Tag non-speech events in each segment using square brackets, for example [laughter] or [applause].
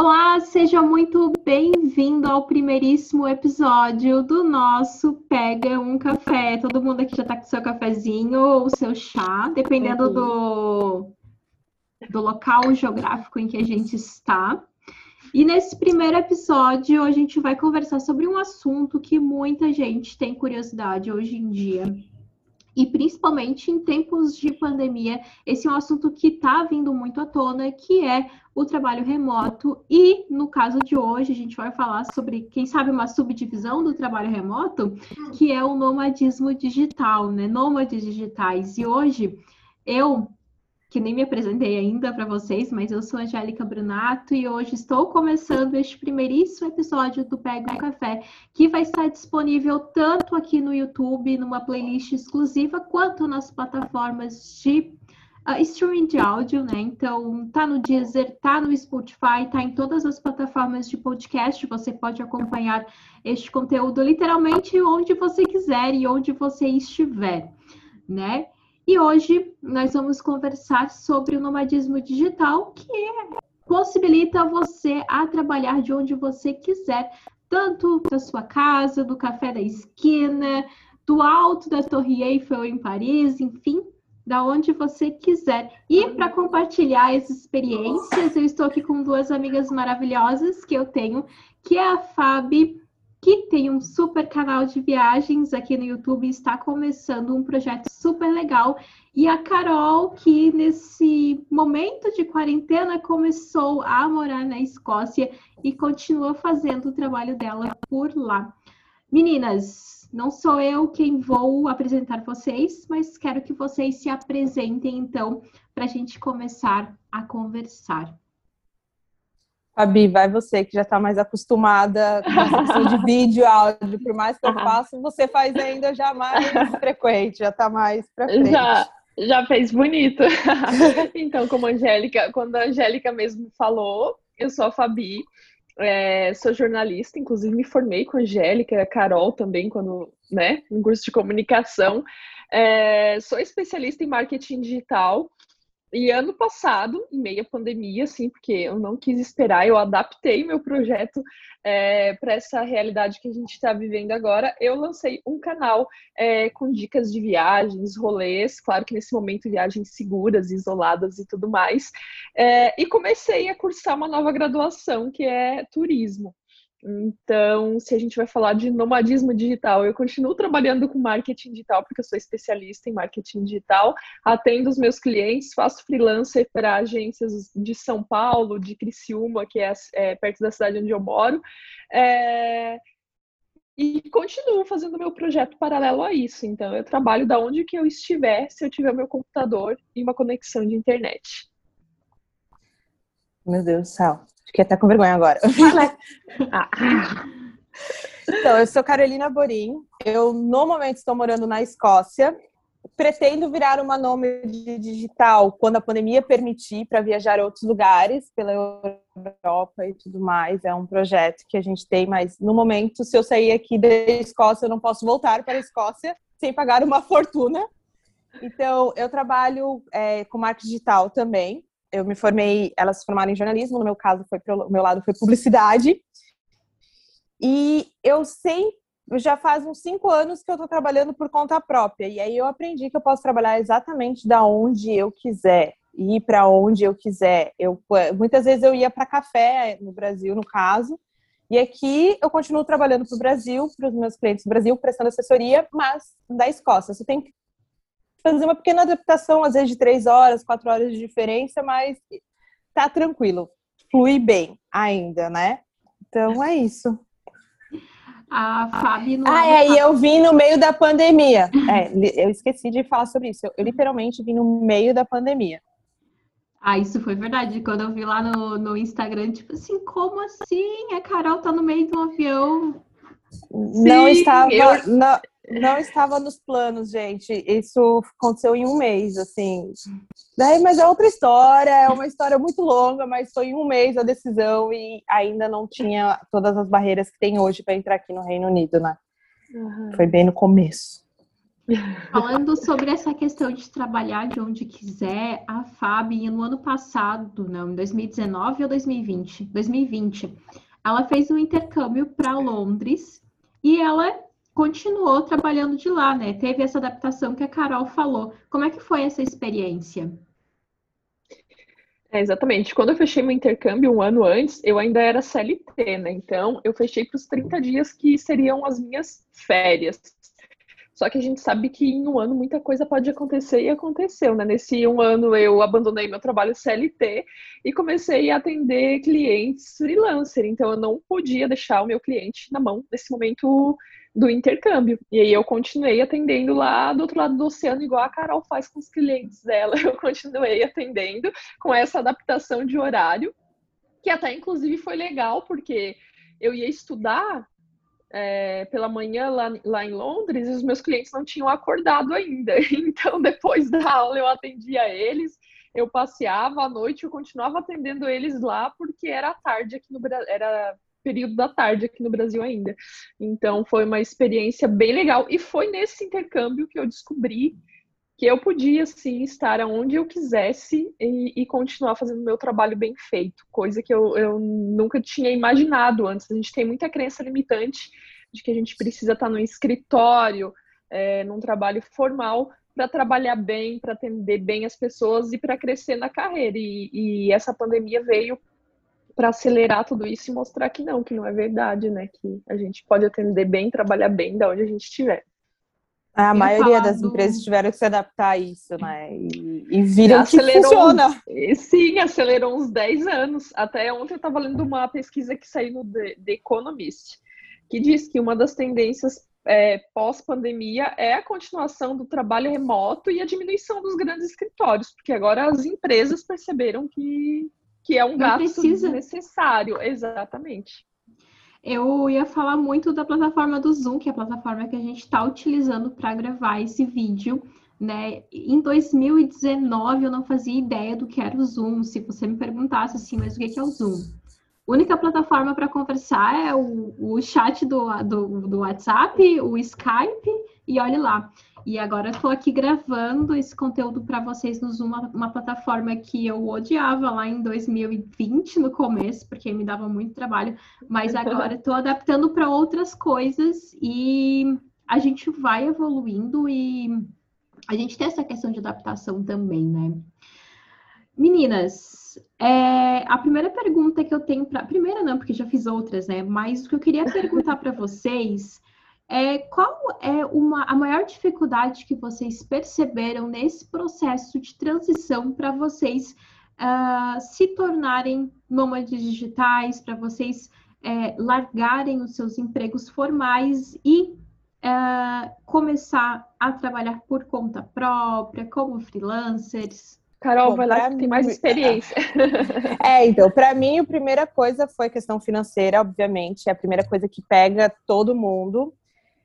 Olá, seja muito bem-vindo ao primeiríssimo episódio do nosso Pega um Café. Todo mundo aqui já está com seu cafezinho ou seu chá, dependendo do, do local geográfico em que a gente está. E nesse primeiro episódio, a gente vai conversar sobre um assunto que muita gente tem curiosidade hoje em dia, e principalmente em tempos de pandemia, esse é um assunto que está vindo muito à tona, que é o trabalho remoto. E no caso de hoje, a gente vai falar sobre, quem sabe, uma subdivisão do trabalho remoto, que é o nomadismo digital, né? Nômades digitais. E hoje eu que nem me apresentei ainda para vocês, mas eu sou Angélica Brunato e hoje estou começando este primeiríssimo episódio do Pega um Café, que vai estar disponível tanto aqui no YouTube, numa playlist exclusiva, quanto nas plataformas de uh, streaming de áudio, né? Então, tá no Deezer, tá no Spotify, tá em todas as plataformas de podcast. Você pode acompanhar este conteúdo literalmente onde você quiser e onde você estiver, né? E hoje nós vamos conversar sobre o nomadismo digital, que possibilita você a trabalhar de onde você quiser, tanto da sua casa, do café da esquina, do alto da Torre Eiffel em Paris, enfim, da onde você quiser. E para compartilhar essas experiências, eu estou aqui com duas amigas maravilhosas que eu tenho, que é a Fabi que tem um super canal de viagens aqui no YouTube, está começando um projeto super legal. E a Carol, que nesse momento de quarentena começou a morar na Escócia e continua fazendo o trabalho dela por lá. Meninas, não sou eu quem vou apresentar vocês, mas quero que vocês se apresentem então para a gente começar a conversar. Fabi, vai você que já está mais acostumada com de vídeo, áudio, por mais que eu faça, você faz ainda já mais [laughs] frequente, já está mais para frente. Já, já fez bonito. [laughs] então, como a Angélica, quando a Angélica mesmo falou, eu sou a Fabi, é, sou jornalista, inclusive me formei com a Angélica, a Carol também, quando, né, em curso de comunicação. É, sou especialista em marketing digital e ano passado, em meio à pandemia, assim, porque eu não quis esperar, eu adaptei meu projeto é, para essa realidade que a gente está vivendo agora. Eu lancei um canal é, com dicas de viagens, rolês, claro que nesse momento viagens seguras, isoladas e tudo mais. É, e comecei a cursar uma nova graduação que é turismo. Então, se a gente vai falar de nomadismo digital, eu continuo trabalhando com marketing digital, porque eu sou especialista em marketing digital, atendo os meus clientes, faço freelancer para agências de São Paulo, de Criciúma, que é, é perto da cidade onde eu moro, é, e continuo fazendo meu projeto paralelo a isso. Então, eu trabalho da onde que eu estiver, se eu tiver meu computador e uma conexão de internet. Meu Deus do céu. Fiquei até com vergonha agora. Ah. [laughs] então, eu sou Carolina Borim. Eu, no momento, estou morando na Escócia. Pretendo virar uma nômade digital quando a pandemia permitir para viajar a outros lugares pela Europa e tudo mais. É um projeto que a gente tem, mas no momento, se eu sair aqui da Escócia, eu não posso voltar para a Escócia sem pagar uma fortuna. Então, eu trabalho é, com marketing digital também eu me formei, elas se formaram em jornalismo, no meu caso foi pro meu lado foi publicidade. E eu sei, já faz uns cinco anos que eu estou trabalhando por conta própria. E aí eu aprendi que eu posso trabalhar exatamente da onde eu quiser, ir para onde eu quiser. Eu muitas vezes eu ia para café no Brasil, no caso. E aqui eu continuo trabalhando para o Brasil, para os meus clientes do Brasil, prestando assessoria, mas da Escócia. Você tem que fazer uma pequena adaptação, às vezes de três horas, quatro horas de diferença, mas tá tranquilo, flui bem ainda, né? Então é isso. A Fábio. Ah, é, e eu vim no meio da pandemia. É, eu esqueci de falar sobre isso. Eu, eu, literalmente vim no meio da pandemia. Ah, isso foi verdade. Quando eu vi lá no, no Instagram, tipo assim, como assim? A Carol tá no meio de um avião. Não Sim, estava. Eu... Não, não estava nos planos, gente. Isso aconteceu em um mês, assim. Daí, mas é outra história, é uma história muito longa, mas foi em um mês a decisão e ainda não tinha todas as barreiras que tem hoje para entrar aqui no Reino Unido, né? Uhum. Foi bem no começo. Falando sobre essa questão de trabalhar de onde quiser, a Fabi, no ano passado, não, em 2019 ou 2020? 2020, ela fez um intercâmbio para Londres e ela continuou trabalhando de lá, né? Teve essa adaptação que a Carol falou. Como é que foi essa experiência? É, exatamente. Quando eu fechei meu intercâmbio um ano antes, eu ainda era CLT, né? Então, eu fechei para os 30 dias que seriam as minhas férias. Só que a gente sabe que em um ano muita coisa pode acontecer e aconteceu, né? Nesse um ano eu abandonei meu trabalho CLT e comecei a atender clientes freelancer. Então, eu não podia deixar o meu cliente na mão nesse momento do intercâmbio. E aí eu continuei atendendo lá do outro lado do oceano, igual a Carol faz com os clientes dela. [laughs] Eu continuei atendendo com essa adaptação de horário, que até inclusive foi legal, porque eu ia estudar é, pela manhã lá, lá em Londres e os meus clientes não tinham acordado ainda. [laughs] Então, depois da aula, eu atendia eles, eu passeava à noite, eu continuava atendendo eles lá, porque era tarde aqui no Brasil, era período da tarde aqui no Brasil ainda. Então foi uma experiência bem legal e foi nesse intercâmbio que eu descobri que eu podia sim estar onde eu quisesse e, e continuar fazendo meu trabalho bem feito, coisa que eu, eu nunca tinha imaginado antes. A gente tem muita crença limitante de que a gente precisa estar no escritório, é, num trabalho formal para trabalhar bem, para atender bem as pessoas e para crescer na carreira. E, e essa pandemia veio para acelerar tudo isso e mostrar que não, que não é verdade, né? Que a gente pode atender bem, trabalhar bem da onde a gente estiver. A maioria das do... empresas tiveram que se adaptar a isso, né? E, e viram que funciona. Sim, acelerou uns 10 anos. Até ontem eu estava lendo uma pesquisa que saiu no The, The Economist, que diz que uma das tendências é, pós-pandemia é a continuação do trabalho remoto e a diminuição dos grandes escritórios, porque agora as empresas perceberam que que é um Não gasto precisa. necessário, exatamente. Eu ia falar muito da plataforma do Zoom, que é a plataforma que a gente está utilizando para gravar esse vídeo. Né? Em 2019 eu não fazia ideia do que era o Zoom. Se você me perguntasse assim, mas o que é o Zoom? A única plataforma para conversar é o, o chat do, do, do WhatsApp, o Skype e olhe lá. E agora estou aqui gravando esse conteúdo para vocês no Zoom, uma, uma, plataforma que eu odiava lá em 2020, no começo, porque me dava muito trabalho, mas agora estou adaptando para outras coisas e a gente vai evoluindo e a gente tem essa questão de adaptação também, né? Meninas, é, a primeira pergunta que eu tenho para. Primeira não, porque já fiz outras, né? Mas o que eu queria perguntar para vocês é, qual é uma, a maior dificuldade que vocês perceberam nesse processo de transição para vocês uh, se tornarem nômades digitais, para vocês é, largarem os seus empregos formais e uh, começar a trabalhar por conta própria, como freelancers? Carol, Bom, vai lá que tem mais experiência. [laughs] É, então, para mim, a primeira coisa foi questão financeira, obviamente, é a primeira coisa que pega todo mundo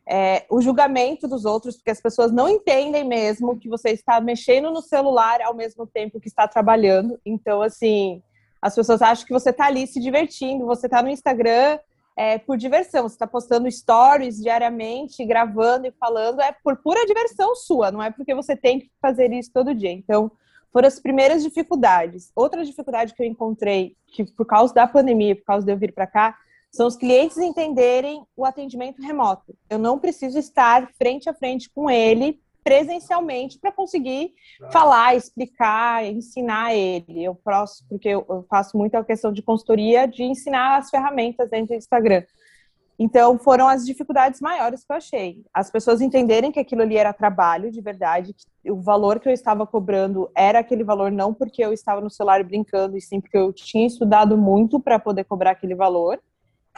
é, o julgamento dos outros, porque as pessoas não entendem mesmo que você está mexendo no celular ao mesmo tempo que está trabalhando. Então, assim, as pessoas acham que você está ali se divertindo, você está no Instagram é, por diversão, você está postando stories diariamente, gravando e falando, é por pura diversão sua, não é porque você tem que fazer isso todo dia. Então, foram as primeiras dificuldades. Outra dificuldade que eu encontrei, que por causa da pandemia, por causa de eu vir para cá, são os clientes entenderem o atendimento remoto. Eu não preciso estar frente a frente com ele presencialmente para conseguir falar, explicar, ensinar ele. Eu posso, porque eu faço muita questão de consultoria, de ensinar as ferramentas dentro do Instagram. Então, foram as dificuldades maiores que eu achei. As pessoas entenderem que aquilo ali era trabalho, de verdade, que o valor que eu estava cobrando era aquele valor, não porque eu estava no celular brincando, e sim porque eu tinha estudado muito para poder cobrar aquele valor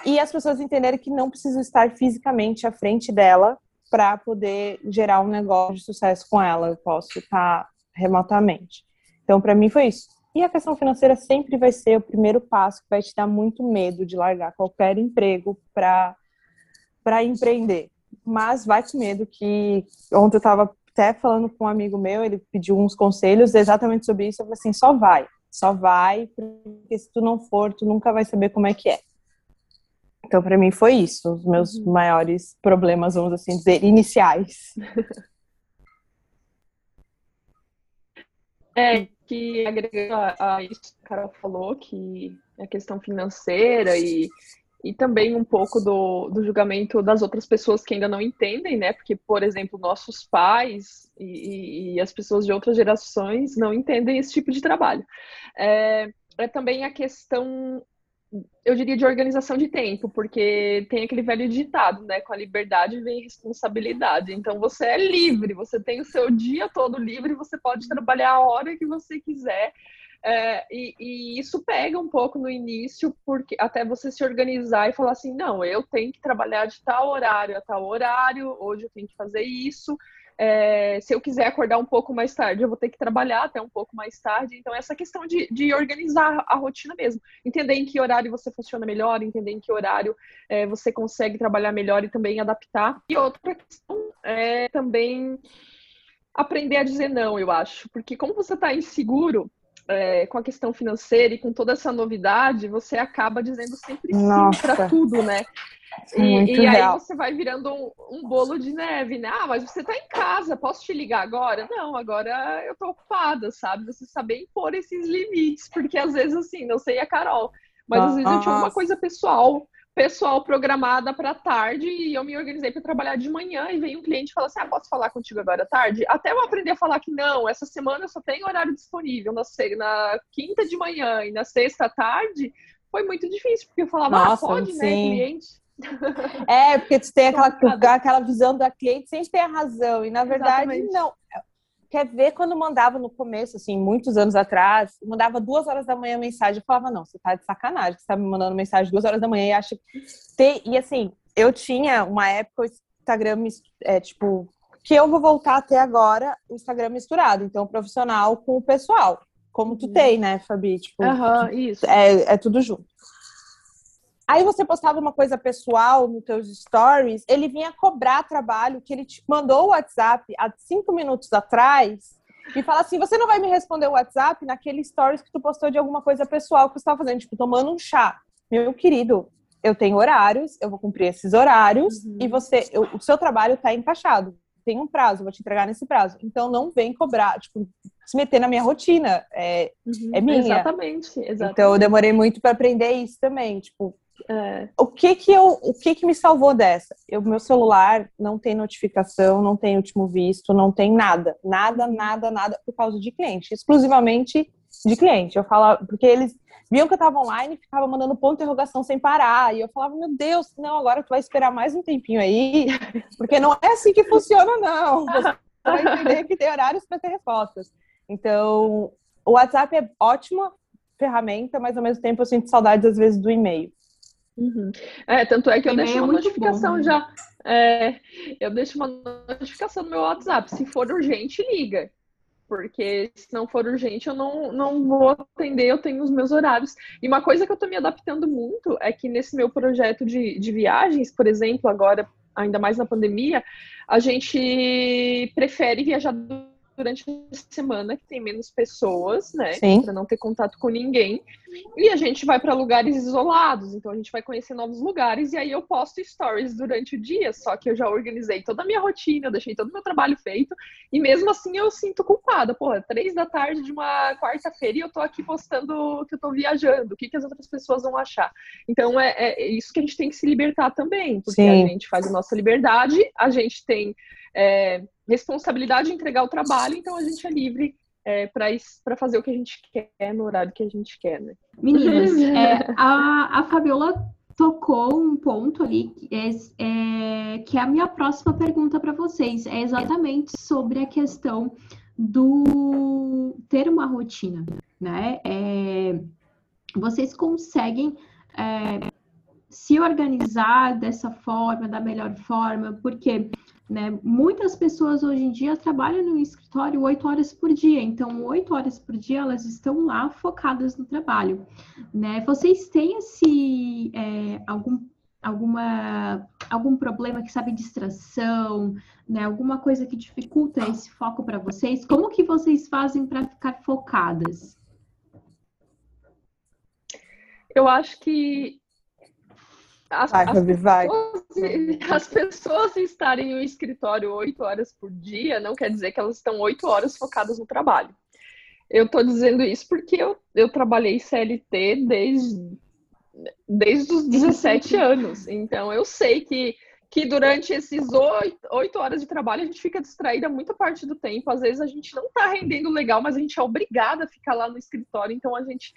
e as pessoas entenderem que não precisam estar fisicamente à frente dela para poder gerar um negócio de sucesso com ela. Eu posso estar remotamente. Então, para mim foi isso. E a questão financeira sempre vai ser o primeiro passo que vai te dar muito medo de largar qualquer emprego para empreender. Mas vai com medo que ontem eu estava até falando com um amigo meu, ele pediu uns conselhos exatamente sobre isso. Eu falei assim, só vai, só vai, porque se tu não for, tu nunca vai saber como é que é. Então, para mim, foi isso, os meus uhum. maiores problemas, vamos assim dizer, iniciais. [laughs] É, que agregando a, isso que a Carol falou, que a questão financeira e, e também um pouco do, do julgamento das outras pessoas que ainda não entendem, né? Porque, por exemplo, nossos pais e, e, e as pessoas de outras gerações não entendem esse tipo de trabalho. É, é também a questão eu diria de organização de tempo, porque tem aquele velho ditado, né? Com a liberdade vem responsabilidade. Então você é livre, você tem o seu dia todo livre, você pode trabalhar a hora que você quiser. É, e, e, isso pega um pouco no início, porque até você se organizar e falar assim, não, eu tenho que trabalhar de tal horário a tal horário, hoje eu tenho que fazer isso. É, se eu quiser acordar um pouco mais tarde, eu vou ter que trabalhar até um pouco mais tarde. Então, essa questão de, de organizar a rotina mesmo. Entender em que horário você funciona melhor, entender em que horário é, você consegue trabalhar melhor e também adaptar. E outra questão é também aprender a dizer não, eu acho. Porque como você está inseguro, é, com a questão financeira e com toda essa novidade, você acaba dizendo sempre sim para tudo, né? E, e, aí você vai virando um, um, bolo de neve, né? Ah, mas você tá em casa, posso te ligar agora? Não, agora eu tô ocupada, sabe? Você saber impor esses limites, porque às vezes, assim, não sei a Carol, mas às vezes eu tinha uma coisa pessoal, pessoal programada para tarde e eu me organizei para trabalhar de manhã e vem um cliente e fala assim: ah, posso falar contigo agora à tarde? Até eu aprender a falar que não, essa semana eu só tenho horário disponível na, na quinta de manhã e na sexta à tarde, foi muito difícil, porque eu falava, ah, Nossa, ah, pode, sim. né, cliente? É, porque tu tem aquela, aquela visão da cliente sem ter a razão. E na verdade, Exatamente. não. Quer ver quando mandava no começo, assim, muitos anos atrás, mandava duas horas da manhã mensagem, eu falava, não, você tá de sacanagem, você tá me mandando mensagem duas horas da manhã e acha que. E assim, eu tinha uma época o Instagram, é, tipo, que eu vou voltar até agora o Instagram misturado, então profissional com o pessoal, como tu uhum. tem, né, Fabi? Tipo, uhum, isso. É, é tudo junto. Aí você postava uma coisa pessoal nos teus stories, ele vinha cobrar trabalho que ele te mandou o WhatsApp há cinco minutos atrás e fala assim: você não vai me responder o WhatsApp naquele stories que tu postou de alguma coisa pessoal que você estava fazendo, tipo, tomando um chá. Meu querido, eu tenho horários, eu vou cumprir esses horários uhum. e você, eu, o seu trabalho está encaixado. Tem um prazo, vou te entregar nesse prazo. Então não vem cobrar, tipo, se meter na minha rotina. É, uhum. é minha. Exatamente, exatamente. Então eu demorei muito para aprender isso também. Tipo, O que que eu, o que que me salvou dessa? O meu celular não tem notificação, não tem último visto, não tem nada, nada, nada, nada por causa de cliente, exclusivamente de cliente. Eu falava porque eles viam que eu estava online e ficava mandando ponto de interrogação sem parar. E eu falava, meu Deus, não, agora tu vai esperar mais um tempinho aí, [laughs] porque não é assim que funciona, não. Você vai entender que tem horários para ter respostas. Então, o WhatsApp é ótima ferramenta, mas ao mesmo tempo eu sinto saudades às vezes do e-mail. Uhum. É, tanto é que eu deixo é uma notificação bom, né? já. É, eu deixo uma notificação no meu WhatsApp. Se for urgente, liga. Porque se não for urgente, eu não, não vou atender, eu tenho os meus horários. E uma coisa que eu tô me adaptando muito é que nesse meu projeto de, de viagens, por exemplo, agora, ainda mais na pandemia, a gente prefere viajar durante a semana que tem menos pessoas, né? Para não ter contato com ninguém. E a gente vai para lugares isolados, então a gente vai conhecer novos lugares e aí eu posto stories durante o dia, só que eu já organizei toda a minha rotina, eu deixei todo o meu trabalho feito e mesmo assim eu sinto culpada. Porra, três da tarde de uma quarta-feira e eu tô aqui postando que eu tô viajando, o que, que as outras pessoas vão achar. Então é, é isso que a gente tem que se libertar também, porque Sim. a gente faz a nossa liberdade, a gente tem é, responsabilidade de entregar o trabalho, então a gente é livre é, para fazer o que a gente quer no horário que a gente quer, né? Meninas, [laughs] é, a, a Fabiola tocou um ponto ali que é, é, que é a minha próxima pergunta para vocês. É exatamente sobre a questão do ter uma rotina, né? É, vocês conseguem é, se organizar dessa forma, da melhor forma, porque né? Muitas pessoas hoje em dia trabalham no escritório oito horas por dia, então oito horas por dia elas estão lá focadas no trabalho. Né? Vocês têm esse é, algum alguma algum problema que sabe distração, né? Alguma coisa que dificulta esse foco para vocês? Como que vocês fazem para ficar focadas? Eu acho que as, vai, as, vai. Pessoas, [laughs] as pessoas estarem no escritório oito horas por dia não quer dizer que elas estão oito horas focadas no trabalho. Eu tô dizendo isso porque eu, eu trabalhei CLT desde, desde os 17 [laughs] anos. Então eu sei que, que durante esses oito horas de trabalho a gente fica distraída muita parte do tempo. Às vezes a gente não tá rendendo legal, mas a gente é obrigada a ficar lá no escritório. Então a gente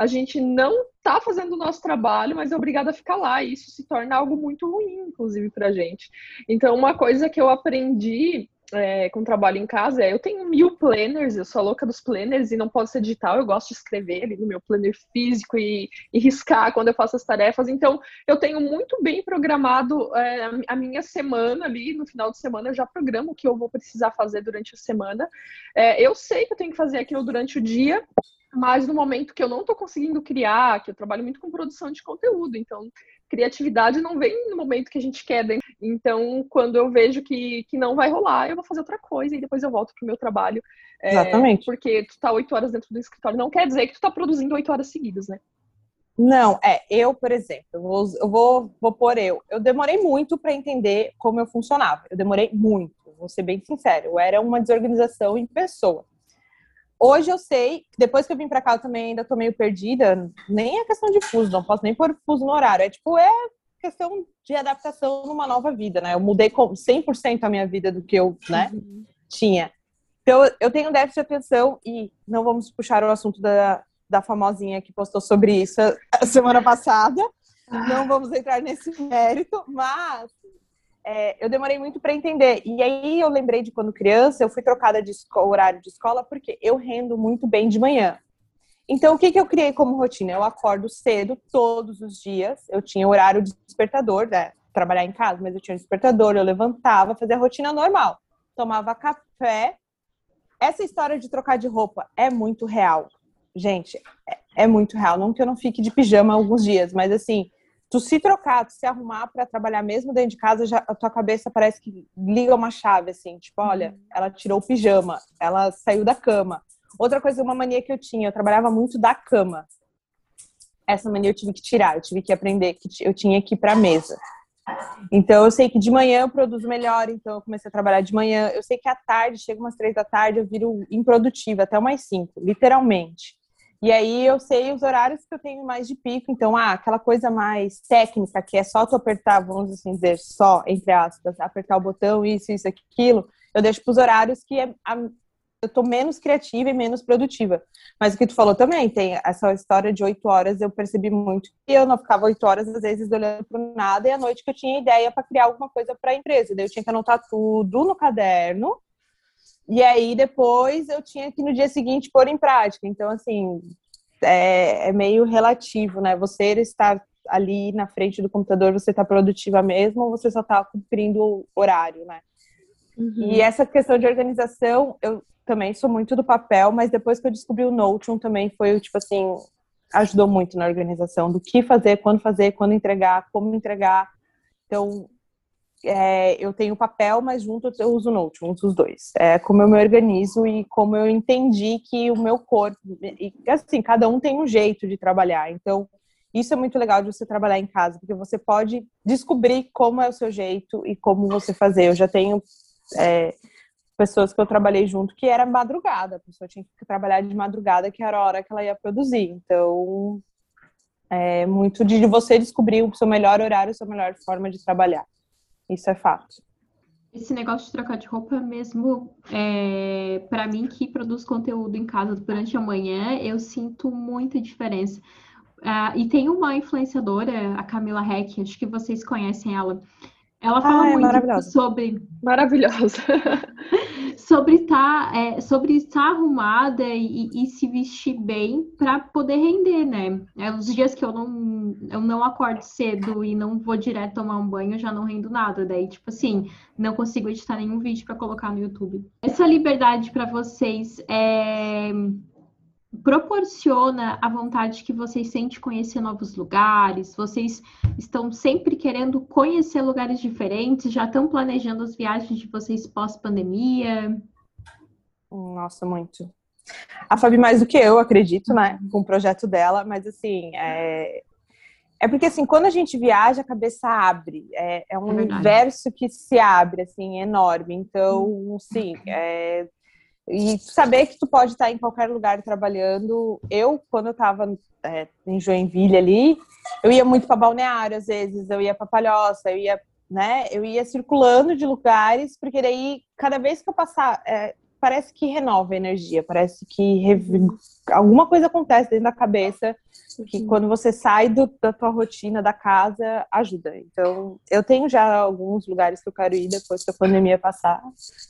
a gente não está fazendo o nosso trabalho, mas é obrigada a ficar lá. E isso se torna algo muito ruim, inclusive, para a gente. Então, uma coisa que eu aprendi é, com trabalho em casa é eu tenho mil planners, eu sou a louca dos planners e não pode ser digital, eu gosto de escrever ali no meu planner físico e, e riscar quando eu faço as tarefas. Então, eu tenho muito bem programado é, a minha semana ali, no final de semana eu já programo o que eu vou precisar fazer durante a semana. É, eu sei que eu tenho que fazer aquilo durante o dia, mas no momento que eu não estou conseguindo criar, que eu trabalho muito com produção de conteúdo, então criatividade não vem no momento que a gente quer. Então, quando eu vejo que, que não vai rolar, eu vou fazer outra coisa e depois eu volto pro meu trabalho. É, Exatamente. Porque tu tá oito horas dentro do escritório, não quer dizer que tu tá produzindo oito horas seguidas, né? Não, é, eu, por exemplo, eu vou, eu vou, vou pôr eu. Eu demorei muito para entender como eu funcionava. Eu demorei muito, vou ser bem sincero. Eu era uma desorganização em pessoa. Hoje eu sei, depois que eu vim para cá eu também ainda tô meio perdida, nem é questão de fuso, não posso nem pôr fuso no horário, é tipo, é questão de adaptação numa nova vida, né? Eu mudei 100% a minha vida do que eu, né, uhum. tinha. Então, eu tenho déficit de atenção e não vamos puxar o assunto da, da famosinha que postou sobre isso a semana passada. Não vamos entrar nesse mérito, mas é, eu demorei muito para entender. E aí eu lembrei de quando criança, eu fui trocada de horário de escola porque eu rendo muito bem de manhã. Então, o que, que eu criei como rotina? Eu acordo cedo todos os dias. Eu tinha horário de despertador, né? Trabalhar em casa, mas eu tinha despertador, eu levantava, fazia a rotina normal. Tomava café. Essa história de trocar de roupa é muito real. Gente, é, é muito real. Não que eu não fique de pijama alguns dias, mas assim, tu se trocar, tu se arrumar para trabalhar mesmo dentro de casa, já, a tua cabeça parece que liga uma chave, assim, tipo, olha, uhum. ela tirou o pijama, ela saiu da cama. Outra coisa, uma mania que eu tinha, eu trabalhava muito da cama. Essa mania eu tive que tirar, eu tive que aprender que eu tinha que ir para mesa. Então eu sei que de manhã eu produzo melhor, então eu comecei a trabalhar de manhã. Eu sei que à tarde, chega umas três da tarde, eu viro improdutiva até umas cinco, literalmente. E aí eu sei os horários que eu tenho mais de pico. Então, ah, aquela coisa mais técnica, que é só tu apertar, vamos assim dizer, só, entre aspas, apertar o botão, isso, isso, aquilo, eu deixo para os horários que é a, eu tô menos criativa e menos produtiva. Mas o que tu falou também, tem essa história de oito horas, eu percebi muito que eu não ficava oito horas, às vezes, olhando para nada, e à noite que eu tinha ideia para criar alguma coisa para a empresa. Daí eu tinha que anotar tudo no caderno e aí depois eu tinha que no dia seguinte pôr em prática. Então, assim, é, é meio relativo, né? Você estar ali na frente do computador, você está produtiva mesmo ou você só está cumprindo o horário, né? Uhum. E essa questão de organização, eu também sou muito do papel, mas depois que eu descobri o Notion também foi, tipo assim, ajudou muito na organização do que fazer, quando fazer, quando entregar, como entregar. Então, é, eu tenho papel, mas junto eu uso Note, uso os dois. É como eu me organizo e como eu entendi que o meu corpo, e assim, cada um tem um jeito de trabalhar. Então, isso é muito legal de você trabalhar em casa, porque você pode descobrir como é o seu jeito e como você fazer. Eu já tenho é, pessoas que eu trabalhei junto que era madrugada, a pessoa tinha que trabalhar de madrugada, que era a hora que ela ia produzir. Então, é muito de você descobrir o seu melhor horário, a sua melhor forma de trabalhar. Isso é fato. Esse negócio de trocar de roupa mesmo, é, para mim que produz conteúdo em casa durante a manhã, eu sinto muita diferença. Uh, e tem uma influenciadora, a Camila Heck, acho que vocês conhecem ela. Ela fala ah, é muito sobre. Maravilhosa. [laughs] sobre estar tá, é, sobre estar arrumada e, e se vestir bem para poder render, né? É, os dias que eu não, eu não acordo cedo e não vou direto tomar um banho, eu já não rendo nada. Daí, tipo assim, não consigo editar nenhum vídeo para colocar no YouTube. Essa liberdade para vocês é proporciona a vontade que vocês sentem conhecer novos lugares, vocês estão sempre querendo conhecer lugares diferentes, já estão planejando as viagens de vocês pós-pandemia? Nossa, muito. A Fabi mais do que eu, acredito, né, com o projeto dela, mas assim, é, é porque assim, quando a gente viaja, a cabeça abre, é, é um é universo que se abre, assim, enorme. Então, sim, é, E saber que tu pode estar em qualquer lugar trabalhando. Eu, quando eu estava é, em Joinville ali, eu ia muito para balneário às vezes, eu ia para Palhoça, eu ia, né? Eu ia circulando de lugares, porque daí cada vez que eu passar, é, parece que renova a energia, parece que alguma coisa acontece dentro da cabeça que quando você sai do, da tua rotina da casa ajuda. Então, eu tenho já alguns lugares que eu quero ir depois que a pandemia passar,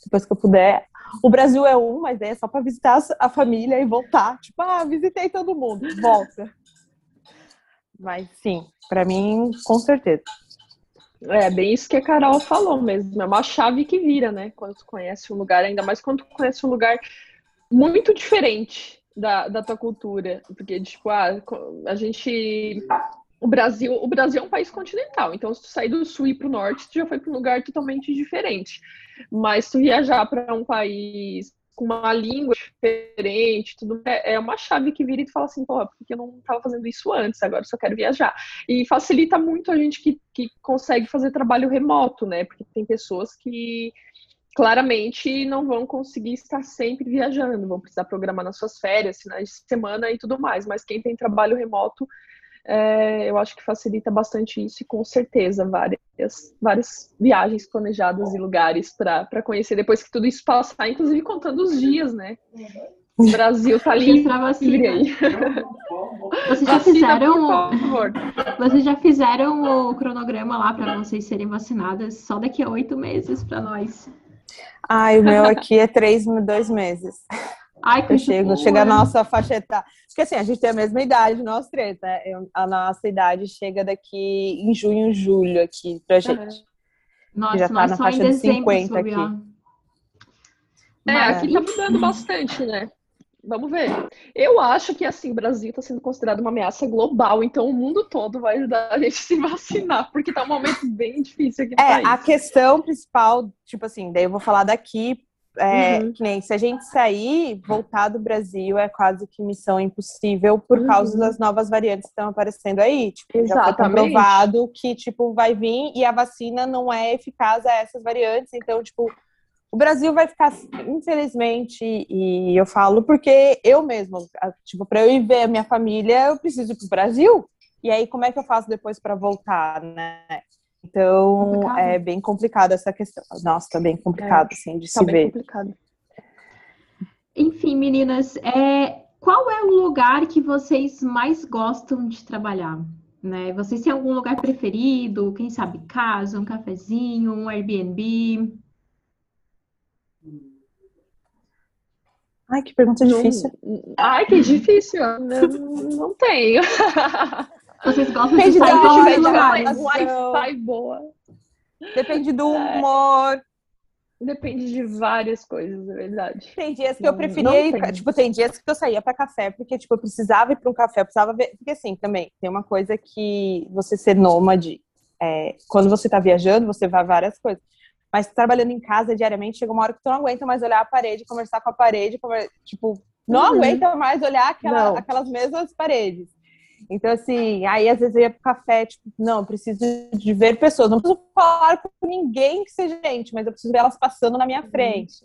depois que eu puder. O Brasil é um, mas é só para visitar a família e voltar. Tipo, ah, visitei todo mundo, volta. Mas sim, para mim, com certeza. É bem isso que a Carol falou mesmo. É uma chave que vira, né? Quando tu conhece um lugar, ainda mais quando tu conhece um lugar muito diferente da, da tua cultura. Porque, tipo, ah, a gente. O Brasil, o Brasil é um país continental, então se tu sair do sul e para o norte, tu já foi para um lugar totalmente diferente. Mas se tu viajar para um país com uma língua diferente, tudo é, é uma chave que vira e tu fala assim, porra, porque eu não estava fazendo isso antes, agora só quero viajar. E facilita muito a gente que, que consegue fazer trabalho remoto, né? Porque tem pessoas que claramente não vão conseguir estar sempre viajando, vão precisar programar nas suas férias, finais de semana e tudo mais. Mas quem tem trabalho remoto é, eu acho que facilita bastante isso e com certeza várias, várias viagens planejadas e lugares para conhecer depois que tudo isso passar, inclusive contando os dias, né? O Brasil tá ali aí. Vocês já fizeram Vocês já fizeram o cronograma lá para vocês serem vacinadas só daqui a oito meses para nós. Ai, o meu aqui é três, dois meses. Ai, que eu chego, chega a nossa faixa etária. Porque assim, a gente tem a mesma idade, nós três, né? a nossa idade chega daqui em junho, julho aqui pra gente. Nossa, já tá na faixa de 50 aqui. É, aqui tá mudando bastante, né? Vamos ver. Eu acho que assim, o Brasil está sendo considerado uma ameaça global, então o mundo todo vai ajudar a gente a se vacinar, porque tá um momento bem difícil aqui no é, país. A questão principal, tipo assim, daí eu vou falar daqui é, uhum. que nem se a gente sair, voltar do Brasil é quase que missão impossível por uhum. causa das novas variantes que estão aparecendo aí. Tipo, já foi comprovado que, tipo, vai vir e a vacina não é eficaz a essas variantes. Então, tipo, o Brasil vai ficar, infelizmente, e eu falo porque eu mesmo, tipo, para eu ir ver a minha família, eu preciso ir pro Brasil. E aí, como é que eu faço depois para voltar, né? Então, complicado. é bem complicado essa questão. Nossa, tá bem complicado, é, assim, de tá se bem ver. Complicado. Enfim, meninas, é, qual é o lugar que vocês mais gostam de trabalhar? Né? Vocês têm algum lugar preferido? Quem sabe casa, um cafezinho, um Airbnb? Ai, que pergunta não, difícil. Ai, que difícil. não, não tenho. [laughs] Vocês gostam de sair lugar. Wi-Fi boa. Depende do é. humor. Depende de várias coisas, é verdade. Tem dias que eu preferia ir, tipo, tem dias que eu saía para café, porque, tipo, eu precisava ir para um café, eu precisava ver, porque assim, também, tem uma coisa que você ser nômade, é, quando você tá viajando, você vai várias coisas, mas trabalhando em casa diariamente, chega uma hora que tu não aguenta mais olhar a parede, conversar com a parede, conver... tipo, não uhum. aguenta mais olhar aquela, aquelas mesmas paredes. Então, assim, aí às vezes eu ia pro café, tipo, não, preciso de ver pessoas, não preciso falar com ninguém que seja gente, mas eu preciso ver elas passando na minha frente.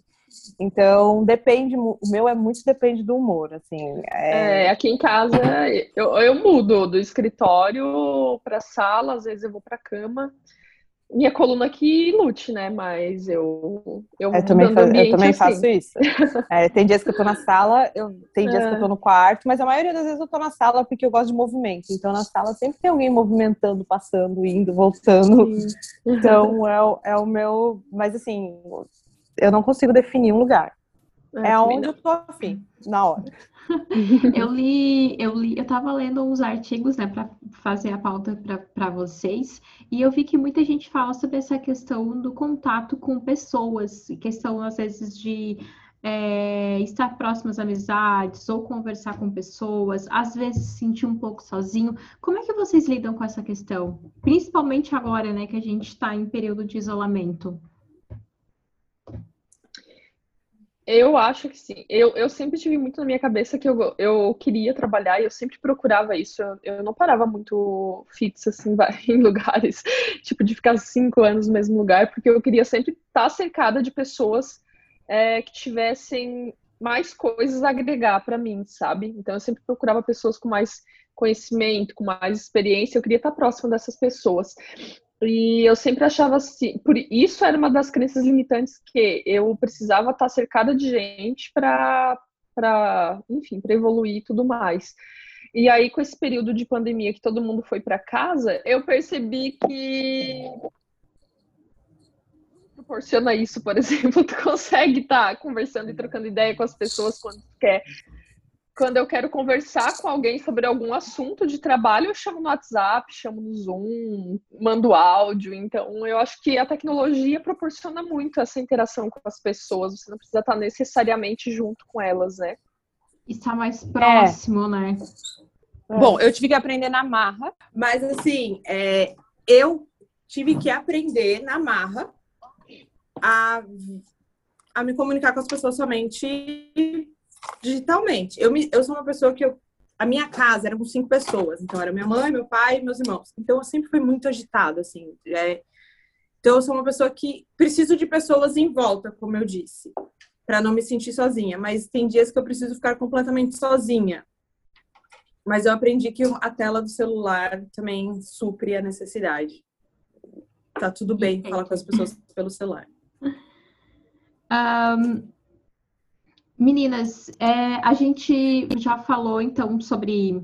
Então, depende, o meu é muito depende do humor, assim. É... é aqui em casa eu, eu mudo do escritório para sala, às vezes eu vou para cama minha coluna que lute, né? Mas eu eu, eu também, faz, eu também assim. faço isso. [laughs] É, tem dias que eu tô na sala, eu, tem dias é. que eu tô no quarto, mas a maioria das vezes eu tô na sala porque eu gosto de movimento. Então na sala sempre tem alguém movimentando, passando, indo, voltando. Sim. Então é, é o meu. Mas assim, eu não consigo definir um lugar. É, é onde eu tô afim, na hora. [laughs] eu li, eu li, eu tava lendo uns artigos, né, para fazer a pauta para vocês, e eu vi que muita gente fala sobre essa questão do contato com pessoas, questão às vezes de é, estar próximo às amizades ou conversar com pessoas, às vezes se sentir um pouco sozinho. Como é que vocês lidam com essa questão? Principalmente agora, né, que a gente está em período de isolamento. Eu acho que sim. Eu, eu sempre tive muito na minha cabeça que eu, eu queria trabalhar e eu sempre procurava isso. Eu, eu não parava muito fixa, assim, [laughs] em lugares, tipo, de ficar cinco anos no mesmo lugar, porque eu queria sempre estar cercada de pessoas é, que tivessem mais coisas a agregar para mim, sabe? Então eu sempre procurava pessoas com mais conhecimento, com mais experiência, eu queria estar próximo dessas pessoas. E eu sempre achava assim, por isso era uma das crenças limitantes que eu precisava estar cercada de gente para para, enfim, para evoluir e tudo mais. E aí com esse período de pandemia que todo mundo foi para casa, eu percebi que proporciona isso, por [laughs] exemplo, tu consegue estar conversando e trocando ideia com as pessoas quando quer. Quando eu quero conversar com alguém sobre algum assunto de trabalho, eu chamo no WhatsApp, chamo no Zoom, mando áudio. Então, eu acho que a tecnologia proporciona muito essa interação com as pessoas. Você não precisa estar necessariamente junto com elas, né? Está mais próximo, é. né? Bom, eu tive que aprender na marra, mas assim, é, eu tive que aprender na marra a, a me comunicar com as pessoas somente digitalmente. Eu, me, eu sou uma pessoa que eu, a minha casa era com cinco pessoas, então era minha mãe, meu pai meus irmãos. Então eu sempre fui muito agitada, assim. É, então eu sou uma pessoa que preciso de pessoas em volta, como eu disse, para não me sentir sozinha. Mas tem dias que eu preciso ficar completamente sozinha. Mas eu aprendi que a tela do celular também supre a necessidade. Tá tudo bem falar com as pessoas pelo celular. Um, meninas, é, a gente já falou então sobre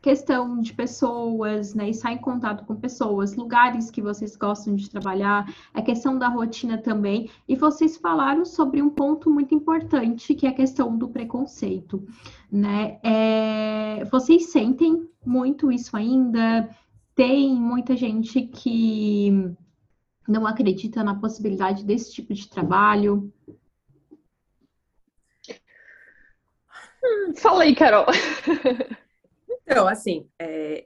questão de pessoas, né, estar em contato com pessoas, lugares que vocês gostam de trabalhar, a questão da rotina também, e vocês falaram sobre um ponto muito importante, que é a questão do preconceito, né? É, vocês sentem muito isso ainda? Tem muita gente que não acredita na possibilidade desse tipo de trabalho? Fala aí, Carol. Então, assim, é,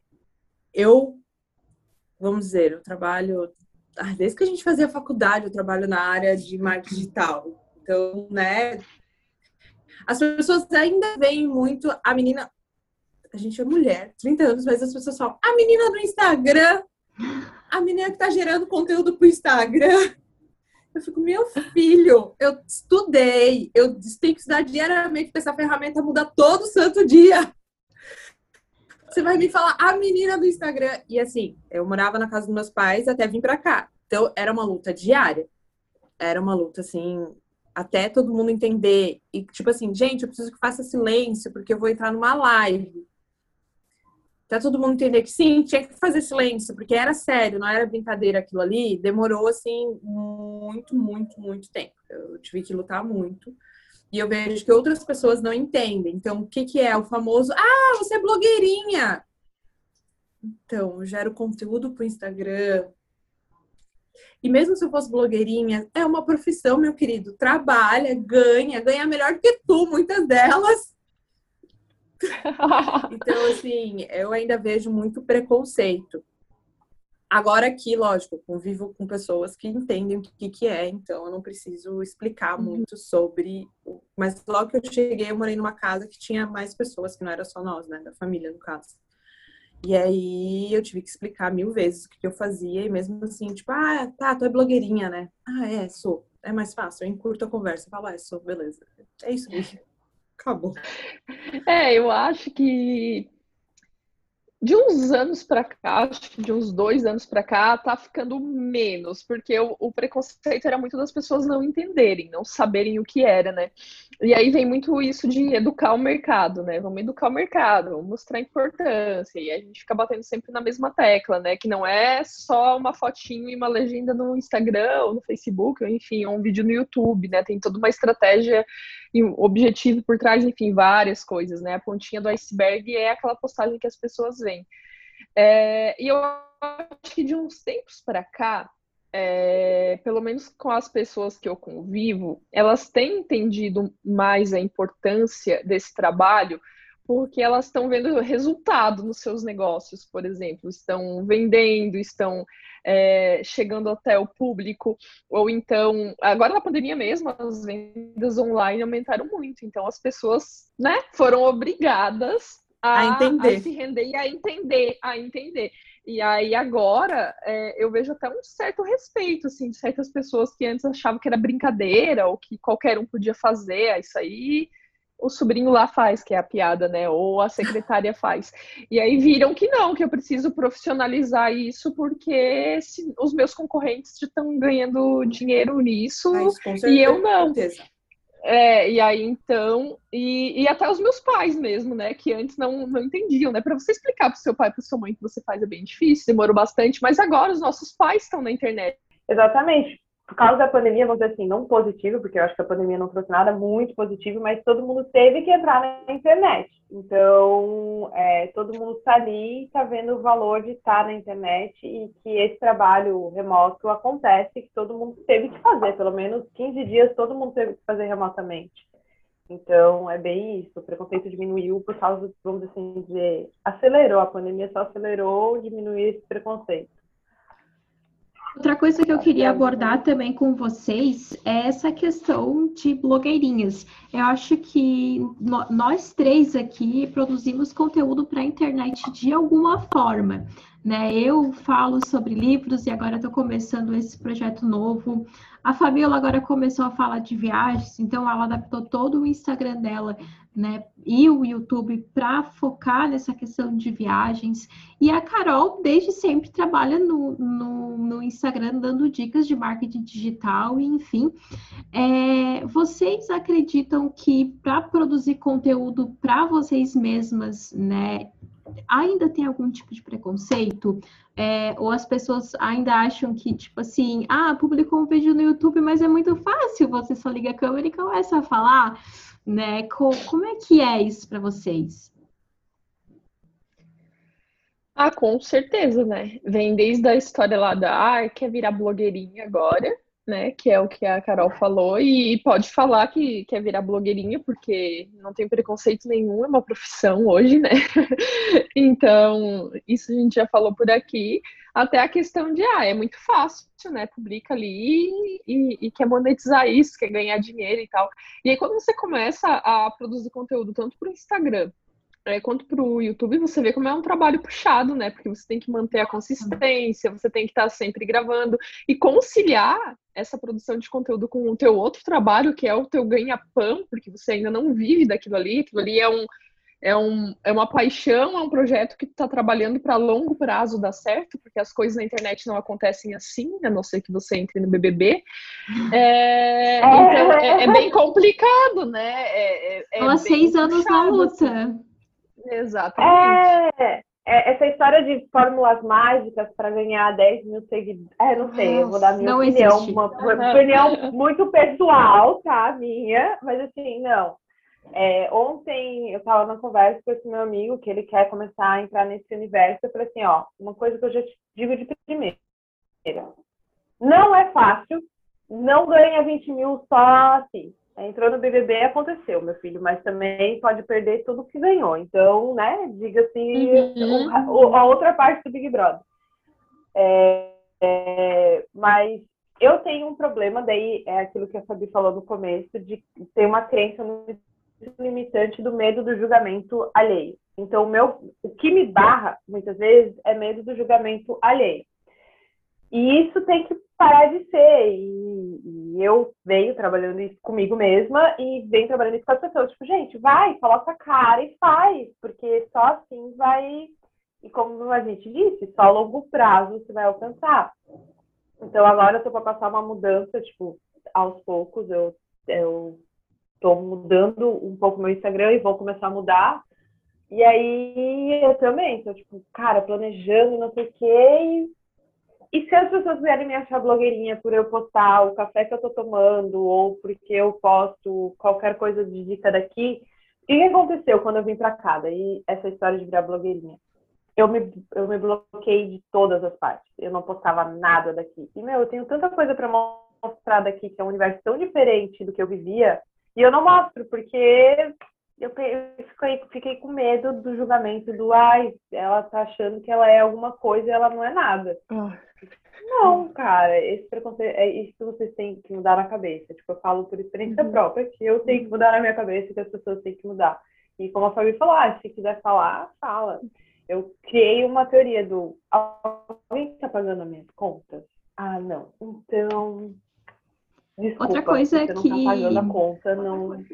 eu, vamos dizer, eu trabalho, ah, desde que a gente fazia faculdade, eu trabalho na área de marketing digital. Então, né, as pessoas ainda veem muito a menina, a gente é mulher, 30 anos, mas as pessoas falam, a menina do Instagram, a menina que tá gerando conteúdo pro Instagram. Eu fico, meu filho, eu estudei, eu tenho que estudar diariamente, porque essa ferramenta muda todo santo dia. Você vai me falar, a menina do Instagram. E assim, eu morava na casa dos meus pais até vir pra cá. Então, era uma luta diária. Era uma luta, assim, até todo mundo entender. E, tipo assim, gente, eu preciso que faça silêncio, porque eu vou entrar numa live até todo mundo entender que sim, tinha que fazer silêncio, porque era sério, não era brincadeira aquilo ali, demorou assim muito, muito, muito tempo. Eu tive que lutar muito. E eu vejo que outras pessoas não entendem. Então, o que, que é o famoso? Ah, você é blogueirinha! Então, eu gero conteúdo para o Instagram. E mesmo se eu fosse blogueirinha, é uma profissão, meu querido. Trabalha, ganha, ganha melhor que tu, muitas delas. [laughs] então, assim, eu ainda vejo muito preconceito. Agora aqui, lógico, convivo com pessoas que entendem o que, que é, então eu não preciso explicar uhum. muito sobre. Mas logo que eu cheguei, eu morei numa casa que tinha mais pessoas, que não era só nós, né? Da família, no caso. E aí eu tive que explicar mil vezes o que eu fazia, e mesmo assim, tipo, ah, tá, tu é blogueirinha, né? Ah, é, sou. É mais fácil, eu encurto a conversa, falo, ah, sou, beleza. É isso mesmo. Acabou. É, eu acho que de uns anos para cá, acho que de uns dois anos para cá, tá ficando menos, porque o, o, preconceito era muito das pessoas não entenderem, não saberem o que era, né? E aí vem muito isso de educar o mercado, né? Vamos educar o mercado, vamos mostrar a importância, e a gente fica batendo sempre na mesma tecla, né? Que não é só uma fotinho e uma legenda no Instagram ou no Facebook, ou enfim, ou um vídeo no YouTube, né? Tem toda uma estratégia e um objetivo por trás, enfim, várias coisas, né? A pontinha do iceberg é aquela postagem que as pessoas veem. É, e eu acho que de uns tempos para cá, é, pelo menos com as pessoas que eu convivo, elas têm entendido mais a importância desse trabalho porque elas estão vendo resultado nos seus negócios, por exemplo, estão vendendo, estão é, chegando até o público, ou então, agora na pandemia mesmo, as vendas online aumentaram muito, então as pessoas, né, foram obrigadas a, a, entender. a se render e a entender, a entender. E aí agora é, eu vejo até um certo respeito, assim, de certas pessoas que antes achavam que era brincadeira ou que qualquer um podia fazer, ah, isso aí o sobrinho lá faz, que é a piada, né? Ou a secretária [laughs] faz. E aí viram que não, que eu preciso profissionalizar isso, porque se, os meus concorrentes estão ganhando dinheiro nisso ah, e eu não. É, e aí então, e, e até os meus pais mesmo, né, que antes não, não entendiam, né? Para você explicar para o seu pai, para sua mãe que você faz é bem difícil, demorou bastante, mas agora os nossos pais estão na internet. Exatamente por causa da pandemia, vamos dizer assim, não positivo, porque eu acho que a pandemia não trouxe nada muito positivo, mas todo mundo teve que entrar na internet. Então, é, todo mundo está ali, está vendo o valor de estar na internet e que esse trabalho remoto acontece, que todo mundo teve que fazer, pelo menos 15 dias todo mundo teve que fazer remotamente. Então, é bem isso. O preconceito diminuiu por causa, vamos assim dizer, acelerou. A pandemia só acelerou diminuir esse preconceito. Outra coisa que eu queria abordar também com vocês é essa questão de blogueirinhas. Eu acho que nós três aqui produzimos conteúdo para a internet de alguma forma. Né? Eu falo sobre livros e agora estou começando esse projeto novo. A Fabiola agora começou a falar de viagens, então ela adaptou todo o Instagram dela né, e o YouTube para focar nessa questão de viagens. E a Carol, desde sempre, trabalha no, no, no Instagram dando dicas de marketing digital, e enfim. É, vocês acreditam que para produzir conteúdo para vocês mesmas, né, ainda tem algum tipo de preconceito? É, ou as pessoas ainda acham que, tipo assim, ah, publicou um vídeo no YouTube, mas é muito fácil, você só liga a câmera e começa a falar né? Como é que é isso para vocês? Ah, com certeza, né? Vem desde a história lá da ah, quer virar blogueirinha agora, né? Que é o que a Carol falou, e pode falar que quer virar blogueirinha, porque não tem preconceito nenhum, é uma profissão hoje, né? [laughs] então, isso a gente já falou por aqui. Até a questão de, ah, é muito fácil, né? Publica ali e, e, quer monetizar isso, quer ganhar dinheiro e tal. E aí, quando você começa a produzir conteúdo, tanto para o Instagram é, quanto para o YouTube, você vê como é um trabalho puxado, né? Porque você tem que manter a consistência, você tem que estar sempre gravando e conciliar essa produção de conteúdo com o teu outro trabalho, que é o teu ganha-pão, porque você ainda não vive daquilo ali, aquilo ali é um, é, um, é uma paixão, é um projeto que tu está trabalhando para longo prazo dar certo, porque as coisas na internet não acontecem assim, a não ser que você entre no BBB. É, então, é, é, bem complicado, né? É, é, é seis anos na luta. Assim. Exatamente. É, é, essa história de fórmulas mágicas para ganhar 10 mil seguidores. É, não sei, eu vou dar minha opinião. Uma, uma opinião muito pessoal, tá? Minha, mas assim, não. É, ontem eu estava na conversa com esse meu amigo que ele quer começar a entrar nesse universo. Eu falei assim: ó, uma coisa que eu já te digo de primeira. Não é fácil, não ganha 20 mil só assim. Entrou no BBB aconteceu, meu filho, mas também pode perder tudo que ganhou. Então, né, diga assim, uhum. a outra parte do Big Brother. É, é, mas eu tenho um problema, daí é aquilo que a Fabi falou no começo, de ter uma crença muito limitante do medo do julgamento alheio. Então, o, meu, o que me barra, muitas vezes, é medo do julgamento alheio. E isso tem que parar de ser. E, e, eu venho trabalhando isso comigo mesma e venho trabalhando isso com as pessoas. Tipo, gente, vai, coloca a cara e faz, porque só assim vai. E como a gente disse, só a longo prazo você vai alcançar. Então agora eu tô para passar uma mudança, tipo, aos poucos eu, eu tô mudando um pouco meu Instagram e vou começar a mudar. E aí eu também tô, tipo, cara, planejando não sei o quê, e se as pessoas vierem me achar blogueirinha por eu postar o café que eu tô tomando ou porque eu posto qualquer coisa de dica daqui, o que aconteceu quando eu vim para cá? Daí essa história de virar blogueirinha. Eu me, eu me bloqueei de todas as partes. Eu não postava nada daqui. E, meu, eu tenho tanta coisa para mostrar daqui, que é um universo tão diferente do que eu vivia, e eu não mostro, porque eu fiquei, fiquei com medo do julgamento do ai, ela tá achando que ela é alguma coisa e ela não é nada. Ah. Não, cara, esse preconceito é isso que vocês têm que mudar na cabeça. Tipo, eu falo por experiência uhum. própria que eu tenho que mudar na minha cabeça e que as pessoas têm que mudar. E como a Fabi falou, ah, se quiser falar, fala. Eu criei uma teoria do alguém está pagando as minhas contas? Ah, não. Então, desculpa, Outra coisa é que não tá pagando a conta, não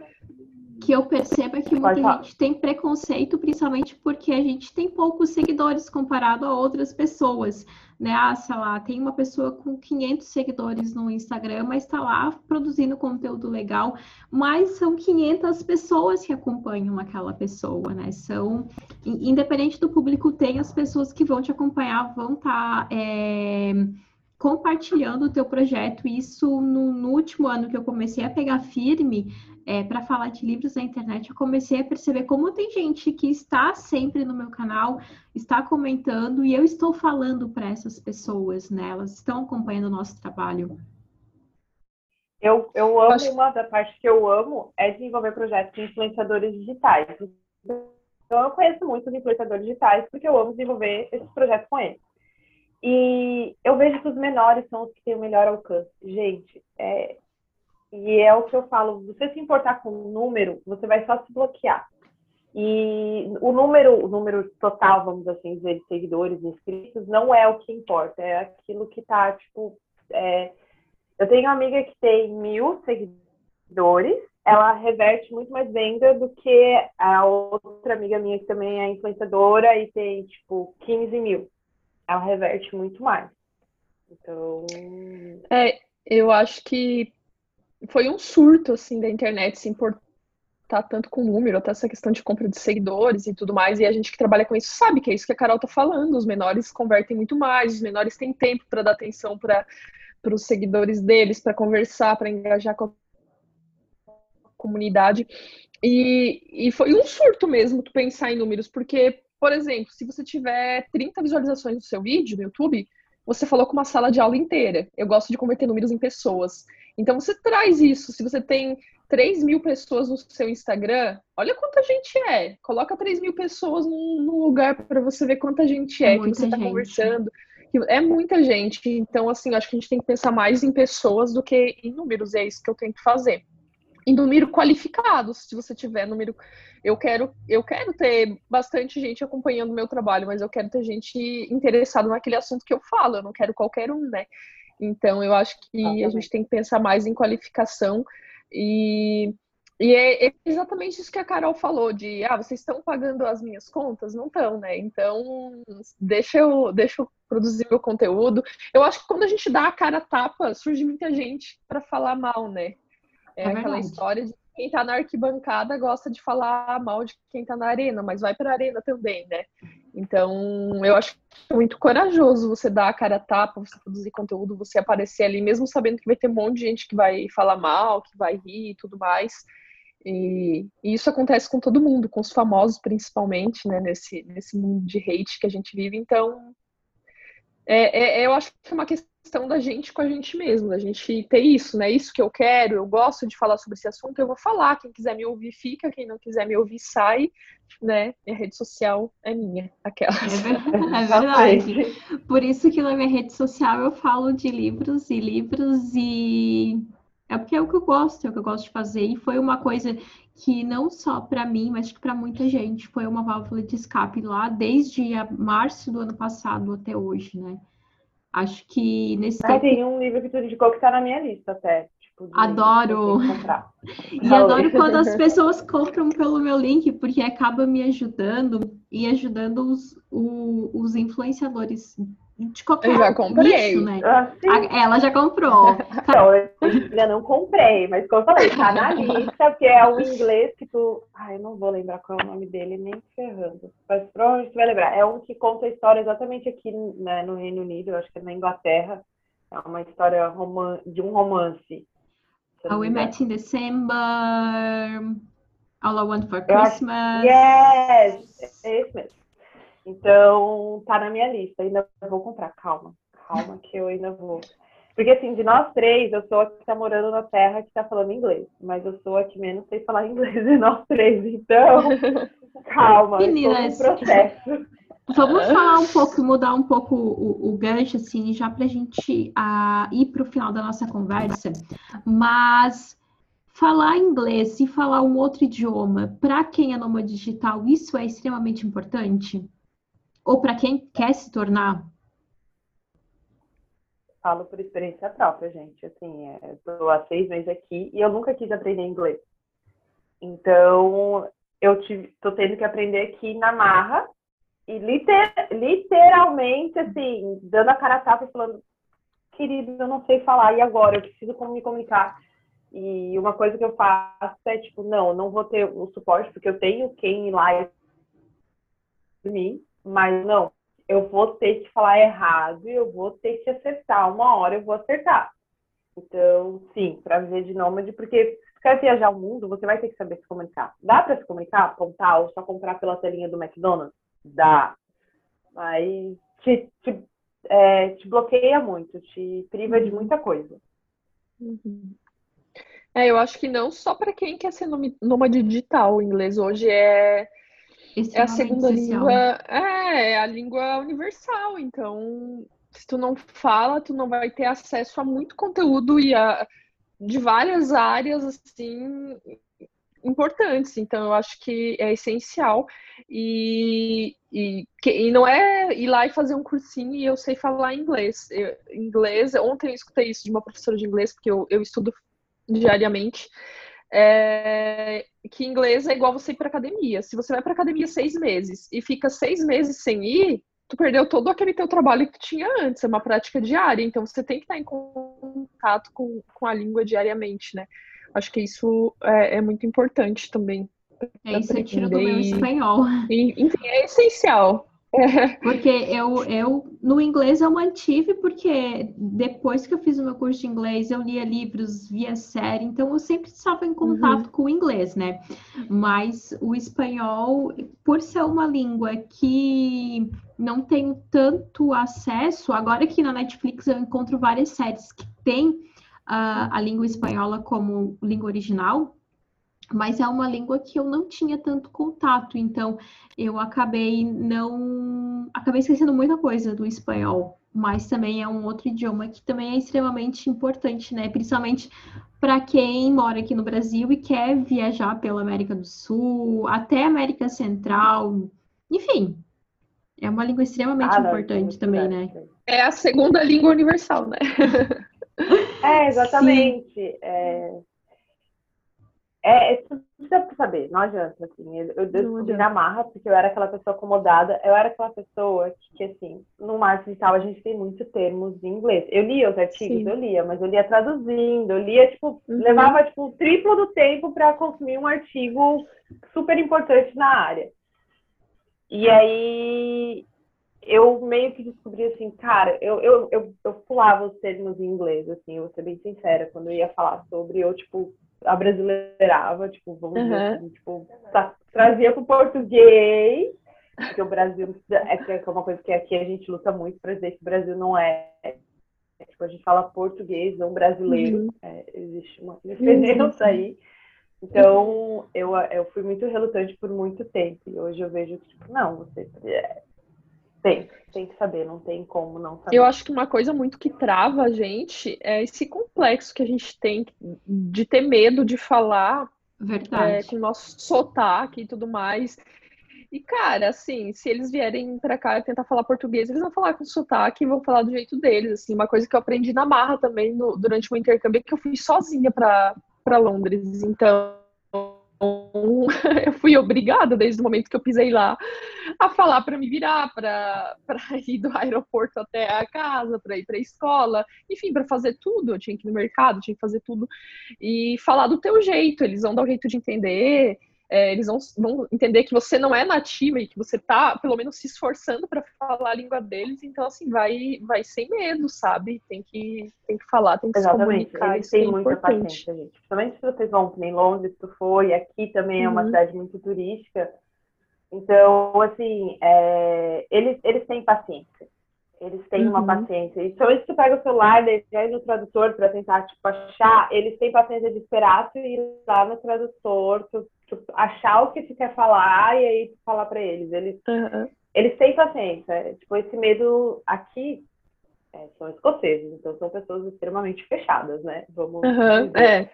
que eu percebo é que muita gente tem preconceito, principalmente porque a gente tem poucos seguidores comparado a outras pessoas, né? Ah, sei lá, tem uma pessoa com 500 seguidores no Instagram, mas está lá produzindo conteúdo legal, mas são 500 pessoas que acompanham aquela pessoa, né? São, independente do público, tem as pessoas que vão te acompanhar, vão estar... Tá, é compartilhando o teu projeto. Isso no, no, último ano que eu comecei a pegar firme é, para falar de livros na internet, eu comecei a perceber como tem gente que está sempre no meu canal, está comentando e eu estou falando para essas pessoas, né? Elas estão acompanhando o nosso trabalho. Eu, eu amo, Acho... uma da parte que eu amo é desenvolver projetos de influenciadores digitais. Então, eu conheço muitos influenciadores digitais porque eu amo desenvolver esses projetos com eles. E eu vejo que os menores são os que têm o melhor alcance. Gente, é... e é o que eu falo, você se importar com o número, você vai só se bloquear. E o número, o número total, vamos assim dizer, de seguidores inscritos, não é o que importa, é aquilo que tá, tipo. É... Eu tenho uma amiga que tem mil seguidores, ela reverte muito mais venda do que a outra amiga minha que também é influenciadora e tem, tipo, 15 mil ela reverte muito mais. Então. É, eu acho que foi um surto, assim, da internet se importar tanto com o número, até essa questão de compra de seguidores e tudo mais, e a gente que trabalha com isso sabe que é isso que a Carol tá falando, os menores convertem muito mais, os menores têm tempo para dar atenção para os seguidores deles, para conversar, para engajar com a comunidade, e, e foi um surto mesmo tu pensar em números, porque por exemplo, se você tiver 30 visualizações no seu vídeo no YouTube, você falou com uma sala de aula inteira. Eu gosto de converter números em pessoas. Então você traz isso. Se você tem 3 mil pessoas no seu Instagram, olha quanta gente é. Coloca 3 mil pessoas num, lugar para você ver quanta gente é, é que você está conversando. É muita gente. Então, assim, acho que a gente tem que pensar mais em pessoas do que em números. E é isso que eu tento fazer em número qualificado, se você tiver número. Eu quero, eu quero ter bastante gente acompanhando o meu trabalho, mas eu quero ter gente interessada naquele assunto que eu falo, eu não quero qualquer um, né? Então eu acho que ah, a gente tem que pensar mais em qualificação e, e é exatamente isso que a Carol falou, de ah, vocês estão pagando as minhas contas? Não estão, né? Então deixa eu, deixa eu produzir meu conteúdo. Eu acho que quando a gente dá a cara a tapa, surge muita gente para falar mal, né? É, é aquela história de quem tá na arquibancada gosta de falar mal de quem tá na arena, mas vai pra arena também, né? Então, eu acho muito corajoso você dar a cara a tapa, você produzir conteúdo, você aparecer ali, mesmo sabendo que vai ter um monte de gente que vai falar mal, que vai rir e tudo mais. E, e, isso acontece com todo mundo, com os famosos principalmente, né, nesse, nesse mundo de hate que a gente vive. Então, é, é, eu acho que é uma questão da gente com a gente mesmo, da gente ter isso, né? Isso que eu quero, eu gosto de falar sobre esse assunto, eu vou falar. Quem quiser me ouvir, fica. Quem não quiser me ouvir, sai, né? Minha rede social é minha, aquela. É [laughs] verdade. É Por isso que na minha rede social eu falo de livros e livros e é porque é o que eu gosto, é o que eu gosto de fazer. E foi uma coisa que não só para mim, mas que para muita gente foi uma válvula de escape lá desde março do ano passado até hoje, né? Acho que nesse ah, tempo... tem um livro que tu indicou que está na minha lista até. Tipo, adoro! [laughs] e adoro quando as [laughs] pessoas compram pelo meu link, porque acaba me ajudando e ajudando os, os influenciadores de qualquer eu já comprei. Né? Ah, ela já comprou. [laughs] Não, eu ainda não comprei, mas como eu falei, tá na [laughs] lista, porque é um inglês que tu. Ai, eu não vou lembrar qual é o nome dele, nem ferrando. Mas provavelmente tu vai lembrar. É um que conta a história exatamente aqui né, no Reino Unido, eu acho que é na Inglaterra. É uma história roman de um romance. How We Met in December. All I Want for Christmas. Yes! É esse mesmo. Então, tá na minha lista. Ainda vou comprar. Calma, calma, que eu ainda vou. Porque, assim, de nós três, eu sou a que tá morando na terra que tá falando inglês. Mas eu sou a que menos sei falar [laughs] inglês de nós três. Então, [laughs] calma. Meninas, processo. Vamos falar um pouco, mudar um pouco o, o gancho, assim, já para a gente uh, ir para o final da nossa conversa. Mas falar inglês e falar um outro idioma, para quem é nômade digital, isso é extremamente importante? Ou para quem quer se tornar? Falo por experiência própria, gente. Assim, estou é, há seis meses aqui e eu nunca quis aprender inglês. Então, eu tô tendo que aprender aqui na marra e liter, literalmente, assim, dando a cara a tapa e falando, querido, eu não sei falar, e agora? Eu preciso como me comunicar. E uma coisa que eu faço é, tipo, não, não vou ter o suporte, porque eu tenho quem ir lá de mim, mas não, eu vou ter que falar errado e eu vou ter que acertar. Uma hora eu vou acertar. Então, sim, para viver de nômade, porque se quer viajar o mundo, você vai ter que saber se comunicar. Dá para se comunicar, apontar ou só comprar pela telinha do McDonald's? Dá. Mas te, te, é, te bloqueia muito, te priva uhum. de muita coisa. Uhum. É, eu acho que não só para quem quer ser nômade digital. O inglês hoje é, é a segunda social. língua. É, é a língua universal. Então, se tu não fala, tu não vai ter acesso a muito conteúdo e a, de várias áreas assim importantes. Então, eu acho que é essencial. E, e, e, não é ir lá e fazer um cursinho e eu sei falar inglês. Eu, inglês, ontem eu escutei isso de uma professora de inglês, porque eu, eu estudo diariamente. É, que inglês é igual você ir para academia. Se você vai para academia seis meses e fica seis meses sem ir, tu perdeu todo aquele teu trabalho que tu tinha antes. É uma prática diária, então você tem que estar em contato com, com a língua diariamente, né? Acho que isso é, é muito importante também. É, isso eu tiro do meu espanhol. [laughs] E, enfim, é essencial. Porque eu, eu, no inglês eu mantive, porque depois que eu fiz o meu curso de inglês, eu lia livros, via série, então eu sempre estava em contato uhum. com o inglês, né? Mas o espanhol, por ser uma língua que não tenho tanto acesso, agora que na Netflix eu encontro várias séries que têm a, a língua espanhola como língua original, mas é uma língua que eu não tinha tanto contato, então eu acabei não. acabei esquecendo muita coisa do espanhol, mas também é um outro idioma que também é extremamente importante, né? Principalmente para quem mora aqui no Brasil e quer viajar pela América do Sul, até América Central, enfim. É uma língua extremamente ah, importante também, né? É a segunda língua universal, né? [laughs] É, exatamente. É, é, é precisa saber, não adianta, assim. Eu, eu descobri na marra, porque eu era aquela pessoa acomodada, eu era aquela pessoa que, que assim, no marketing tal, a gente tem muitos termos em inglês. Eu lia os artigos, Sim. eu lia, mas eu lia traduzindo, eu lia, tipo, uhum. levava, tipo, o triplo do tempo para consumir um artigo super importante na área. E aí, eu meio que descobri assim, cara, eu, eu, eu, eu pulava os termos em inglês, assim, eu vou ser bem sincera, quando eu ia falar sobre, eu, tipo, abrasileirava, tipo, vamos uhum. dizer assim, tipo, tra trazia pro português, porque o Brasil é, é uma coisa que aqui a gente luta muito para dizer que o Brasil não é, é, tipo, a gente fala português, não brasileiro, uhum. é, existe uma diferença uhum. aí. Então, eu, eu fui muito relutante por muito tempo. E hoje eu vejo que, tipo, não, você é, tem, tem que saber, não tem como não saber. Eu acho que uma coisa muito que trava a gente é esse complexo que a gente tem de ter medo de falar é, com o nosso sotaque e tudo mais. E, cara, assim, se eles vierem pra cá e tentar falar português, eles vão falar com sotaque e vão falar do jeito deles, assim. Uma coisa que eu aprendi na marra também no, durante o intercâmbio é que eu fui sozinha pra, pra Londres. Então, [laughs] eu fui obrigada, desde o momento que eu pisei lá, a falar para me virar, para [laughs] ir do aeroporto até a casa, para ir para a escola, enfim, para fazer tudo. Eu tinha que ir no mercado, tinha que fazer tudo. E falar do teu jeito, eles vão dar o um jeito de entender é, eles vão, vão, entender que você não é nativa e que você está, pelo menos, se esforçando para falar a língua deles. Então, assim, vai, vai sem medo, sabe? Tem que, tem que falar, tem que Exatamente. se comunicar. Eles têm é muita importante. paciência, gente. Principalmente se vocês vão nem Londres, tu foi, aqui também é uma uhum. cidade muito turística. Então, assim, é, eles, eles têm paciência. Eles têm uhum. uma paciência. E só se tu pega o celular, já ir no tradutor para tentar, tipo, achar, eles têm paciência de esperar tu ir lá no tradutor, tu achar o que tu quer falar e aí tu falar para eles. Eles, uhum. eles têm paciência. Tipo, esse medo aqui é, são escoceses, então são pessoas extremamente fechadas, né? Vamos uhum. é.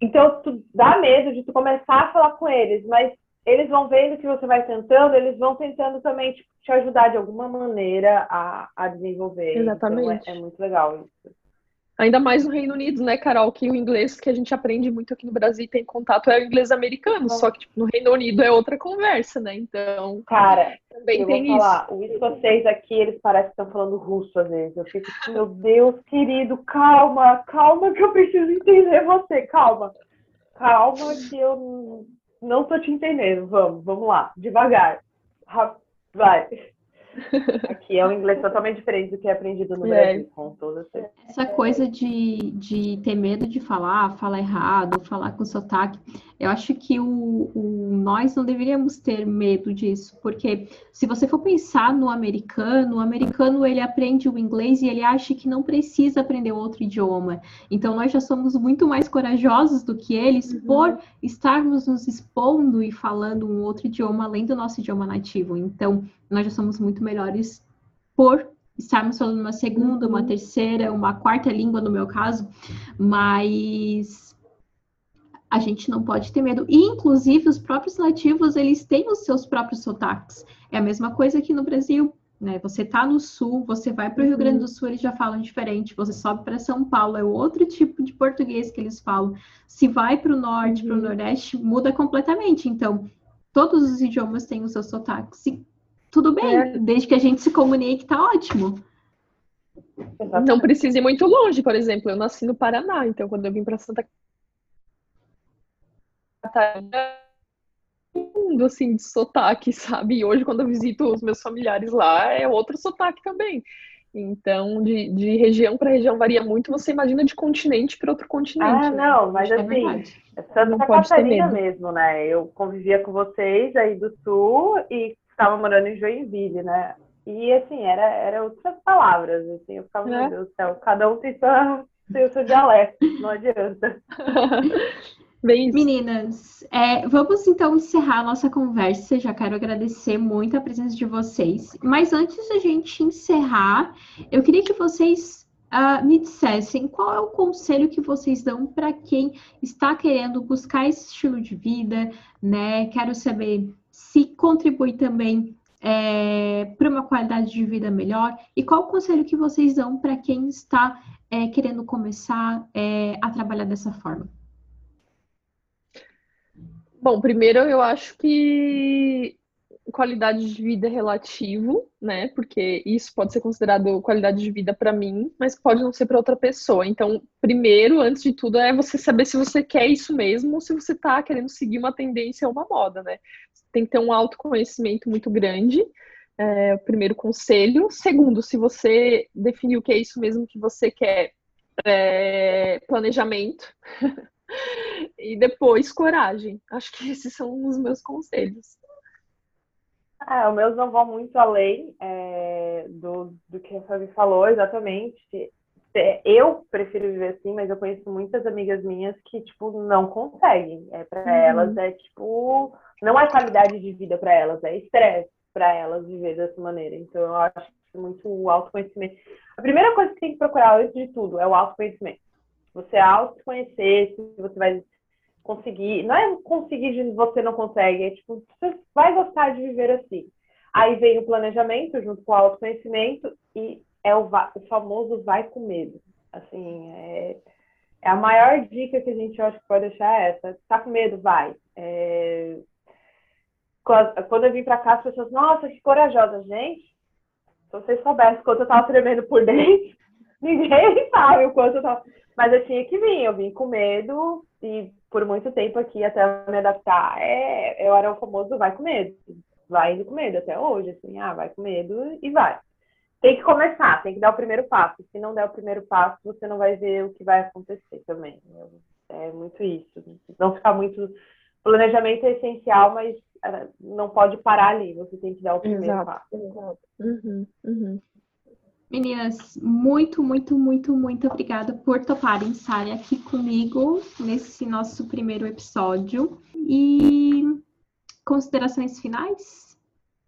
Então, tu dá medo de tu começar a falar com eles, mas eles vão vendo que você vai tentando, eles vão tentando também tipo, te ajudar de alguma maneira a, a desenvolver. Exatamente. Então, é, é muito legal isso. Ainda mais no Reino Unido, né, Carol? Que o inglês que a gente aprende muito aqui no Brasil e tem contato é o inglês americano, só que tipo, no Reino Unido é outra conversa, né? Então. Cara, também tem falar, isso. o escocês aqui, eles parecem que estão falando russo às vezes. Eu fico, meu Deus, querido, calma, calma, que eu preciso entender você, calma. Calma, que eu não tô te entendendo. Vamos, vamos lá, devagar. Vai. Aqui é um inglês totalmente diferente do que é aprendido no é. Brasil, com toda certeza. Essa coisa de, de ter medo de falar, falar errado, falar com sotaque, eu acho que o, o, nós não deveríamos ter medo disso, porque se você for pensar no americano, o americano ele aprende o inglês e ele acha que não precisa aprender outro idioma. Então nós já somos muito mais corajosos do que eles uhum. por estarmos nos expondo e falando um outro idioma além do nosso idioma nativo. Então nós já somos muito melhores por estarmos falando uma segunda, uma uhum. terceira, uma quarta língua no meu caso, mas a gente não pode ter medo. E, inclusive, os próprios nativos, eles têm os seus próprios sotaques. É a mesma coisa aqui no Brasil. Né? Você tá no sul, você vai para o Rio Grande do Sul, eles já falam diferente. Você sobe para São Paulo, é outro tipo de português que eles falam. Se vai para o norte, uhum. para o nordeste, muda completamente. Então, todos os idiomas têm os seus sotaques. E tudo bem, é. desde que a gente se comunique, tá ótimo. Não precisa ir muito longe, por exemplo, eu nasci no Paraná, então quando eu vim para Santa Catarina, mundo assim de sotaque, sabe? E hoje quando eu visito os meus familiares lá, é outro sotaque também. Então, de, de região para região varia muito. Você imagina de continente para outro continente. Ah, né? não, mas Acho assim, é, é Santa Catarina mesmo, né? Eu convivia com vocês aí do sul e estava morando em Joinville, né? E assim, era, era outras palavras, assim, eu ficava, é. meu Deus do céu, cada um tem, sua, tem o seu dialeto, não adianta. [laughs] Bem Meninas, é, vamos então encerrar a nossa conversa. Já quero agradecer muito a presença de vocês. Mas antes de a gente encerrar, eu queria que vocês uh, me dissessem qual é o conselho que vocês dão para quem está querendo buscar esse estilo de vida, né? Quero saber se contribui também é, para uma qualidade de vida melhor e qual o conselho que vocês dão para quem está é, querendo começar é, a trabalhar dessa forma? Bom, primeiro eu acho que qualidade de vida relativo, né? Porque isso pode ser considerado qualidade de vida para mim, mas pode não ser para outra pessoa. Então, primeiro, antes de tudo, é você saber se você quer isso mesmo ou se você está querendo seguir uma tendência ou uma moda, né? tem que ter um autoconhecimento muito grande. É, o primeiro conselho. Segundo, se você definiu que é isso mesmo que você quer, é, planejamento. [laughs] e depois, coragem. Acho que esses são os meus conselhos. É, os meus não vão muito além é, do, do que a Fabi falou, exatamente. É, eu prefiro viver assim, mas eu conheço muitas amigas minhas que, tipo, não conseguem. É, para uhum. elas é, tipo, não é qualidade de vida para elas, é estresse para elas viver dessa maneira. Então, eu acho muito autoconhecimento. A primeira coisa que tem que procurar antes de tudo é o autoconhecimento. Você autoconhecer, se você vai conseguir. Não é conseguir de você não consegue, é tipo, você vai gostar de viver assim. Aí vem o planejamento junto com o autoconhecimento e é o, o famoso vai com medo. Assim, é, é, a maior dica que a gente acho que pode deixar é essa. Tá com medo? Vai. É, quando eu vim para cá, as pessoas, nossa, que corajosa, gente. Se vocês soubessem quanto eu tava tremendo por [laughs] dentro, ninguém sabe o quanto eu tava. Mas eu tinha que vir, eu vim com medo e por muito tempo aqui até me adaptar, é, eu era o famoso vai com medo. Vai indo com medo até hoje, assim, ah, vai com medo e vai. Tem que começar, tem que dar o primeiro passo. Se não der o primeiro passo, você não vai ver o que vai acontecer também. É muito isso. Não ficar muito. Planejamento é essencial, mas é, não pode parar ali. Você tem que dar o primeiro Exato. passo. Exato. Uhum, uhum. Meninas, muito, muito, muito, muito obrigada por toparem estarem aqui comigo nesse nosso primeiro episódio. E considerações finais?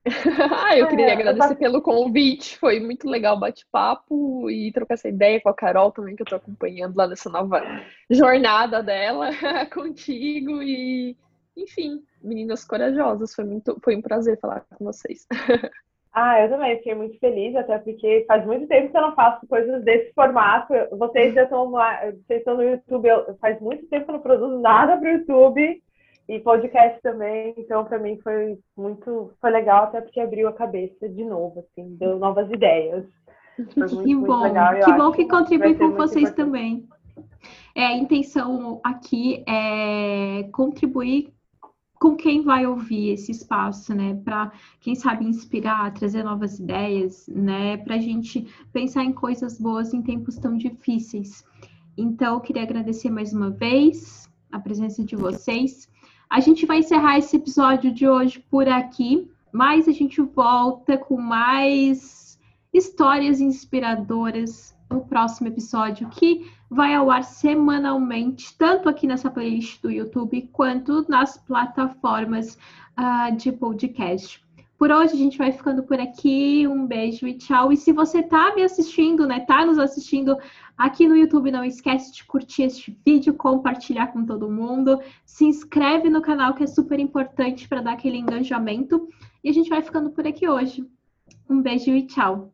[laughs] ah, eu queria é, agradecer eu pelo convite, foi muito legal o bate-papo e trocar essa ideia com a Carol também, que eu tô acompanhando lá nessa nova jornada dela [laughs] contigo e, enfim, meninas corajosas, foi muito, foi um prazer falar com vocês. [laughs] Ah, eu também fiquei muito feliz, até porque faz muito tempo que eu não faço coisas desse formato. Vocês já estão, vocês estão no YouTube, eu, faz muito tempo que eu não produzo nada para o YouTube e podcast também. Então, para mim foi muito, foi legal, até porque abriu a cabeça de novo, assim, deu novas ideias. [laughs] Muito, que bom, que bom que contribui com vocês importante. também. É, a intenção aqui é contribuir com quem vai ouvir esse espaço, né? Para, quem sabe, inspirar, trazer novas ideias, né? Para a gente pensar em coisas boas em tempos tão difíceis. Então, eu queria agradecer mais uma vez a presença de vocês. A gente vai encerrar esse episódio de hoje por aqui, mas a gente volta com mais histórias inspiradoras no próximo episódio, que vai ao ar semanalmente, tanto aqui nessa playlist do YouTube quanto nas plataformas uh, de podcast. Por hoje a gente vai ficando por aqui. Um beijo e tchau. E se você tá me assistindo, né, tá nos assistindo aqui no YouTube, não esquece de curtir este vídeo, compartilhar com todo mundo, se inscreve no canal que é super importante para dar aquele engajamento. E a gente vai ficando por aqui hoje. Um beijo e tchau.